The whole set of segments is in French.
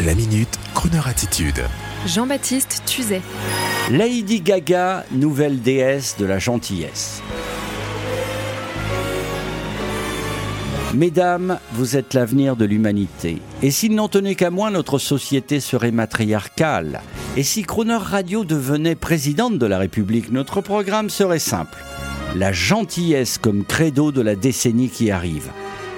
La minute, Kroneur attitude. Jean-Baptiste Tuzet. Lady Gaga, nouvelle déesse de la gentillesse. Mesdames, vous êtes l'avenir de l'humanité. Et s'il n'en tenait qu'à moi, notre société serait matriarcale. Et si Croner Radio devenait présidente de la République, notre programme serait simple. La gentillesse comme credo de la décennie qui arrive.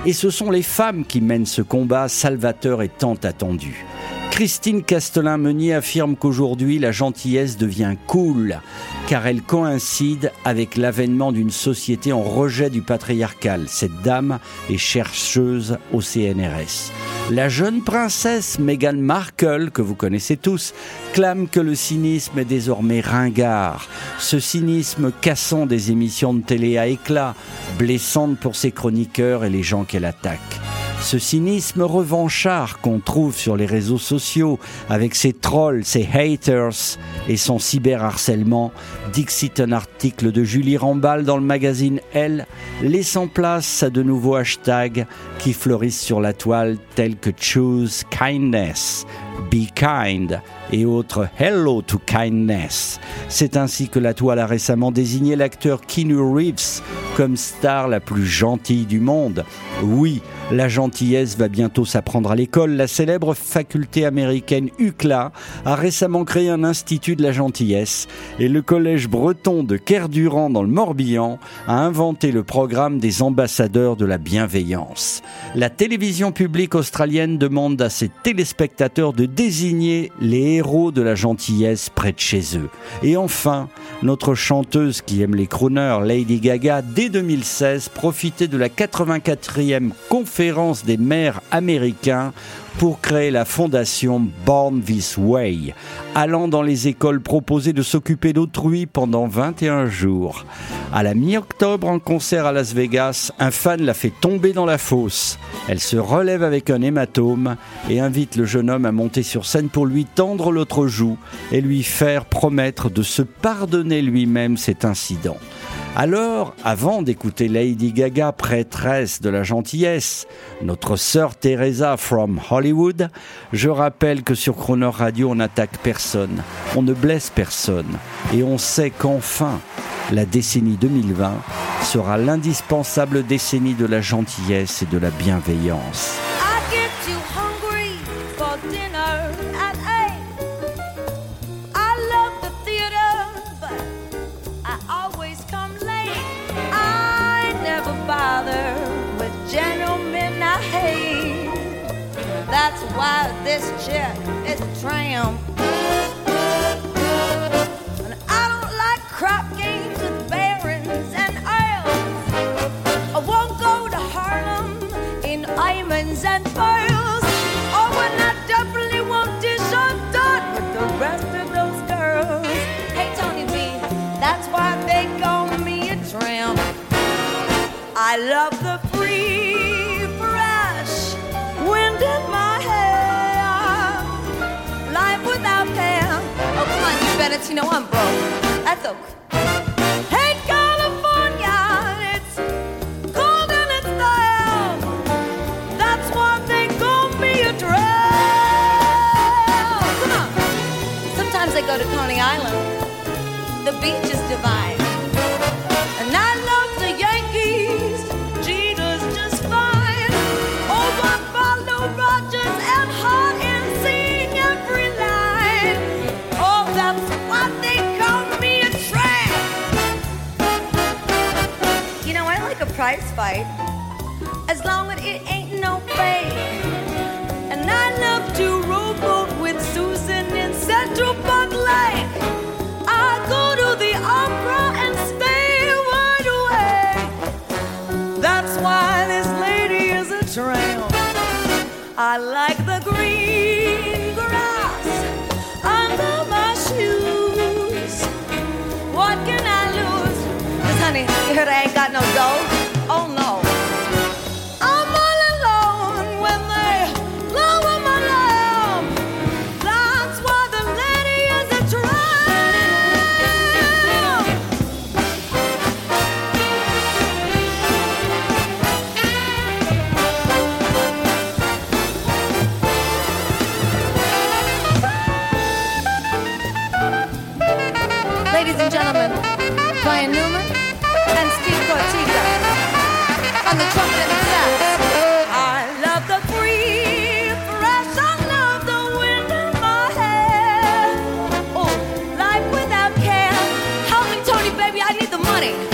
Et ce sont les femmes qui mènent ce combat salvateur et tant attendu. Christine Castelin-Meunier affirme qu'aujourd'hui la gentillesse devient cool, car elle coïncide avec l'avènement d'une société en rejet du patriarcal. Cette dame est chercheuse au CNRS. La jeune princesse Meghan Markle, que vous connaissez tous, clame que le cynisme est désormais ringard. Ce cynisme cassant des émissions de télé à éclat, blessante pour ses chroniqueurs et les gens qu'elle attaque. Ce cynisme revanchard qu'on trouve sur les réseaux sociaux avec ses trolls, ses haters et son cyberharcèlement dixit un article de Julie Rambal dans le magazine Elle, laissant place à de nouveaux hashtags qui fleurissent sur la toile tels que Choose Kindness, Be Kind et autres Hello to Kindness. C'est ainsi que la toile a récemment désigné l'acteur Keanu Reeves comme star la plus gentille du monde. Oui, la gentillesse va bientôt s'apprendre à l'école. La célèbre faculté américaine UCLA a récemment créé un institut de la gentillesse et le collège breton de Kerdurant dans le Morbihan a inventé le programme des ambassadeurs de la bienveillance. La télévision publique australienne demande à ses téléspectateurs de désigner les héros de la gentillesse près de chez eux. Et enfin, notre chanteuse qui aime les crooners, Lady Gaga, dès 2016, profitait de la 84e conférence des maires américains pour créer la fondation Born This Way, allant dans les écoles proposer de s'occuper d'autrui pendant 21 jours. À la mi-octobre, en concert à Las Vegas, un fan la fait tomber dans la fosse. Elle se relève avec un hématome et invite le jeune homme à monter sur scène pour lui tendre l'autre joue et lui faire promettre de se pardonner lui-même cet incident. Alors, avant d'écouter Lady Gaga, prêtresse de la gentillesse, notre sœur Teresa from Hollywood, je rappelle que sur Croner Radio, on n'attaque personne, on ne blesse personne, et on sait qu'enfin, la décennie 2020 sera l'indispensable décennie de la gentillesse et de la bienveillance. That's why this chick is a tramp. And I don't like crap games with barons and earls. I won't go to Harlem in diamonds and pearls. Oh, and I definitely won't dish on dot with the rest of those girls. Hey, Tony B, that's why they call me a tramp. I love you know I'm broke. That's okay. Hey, California, it's cold and it's stale. That's why they call me a tramp. Come on. Sometimes I go to Coney Island. The beach is divine. Prize fight. As long as it ain't no fake. And I love to rowboat with Susan in Central Park Lake. I go to the opera and stay wide awake. That's why this lady is a tramp. I like the green grass under my shoes. What can I lose? 'Cause, honey, you heard I ain't got no dough? morning.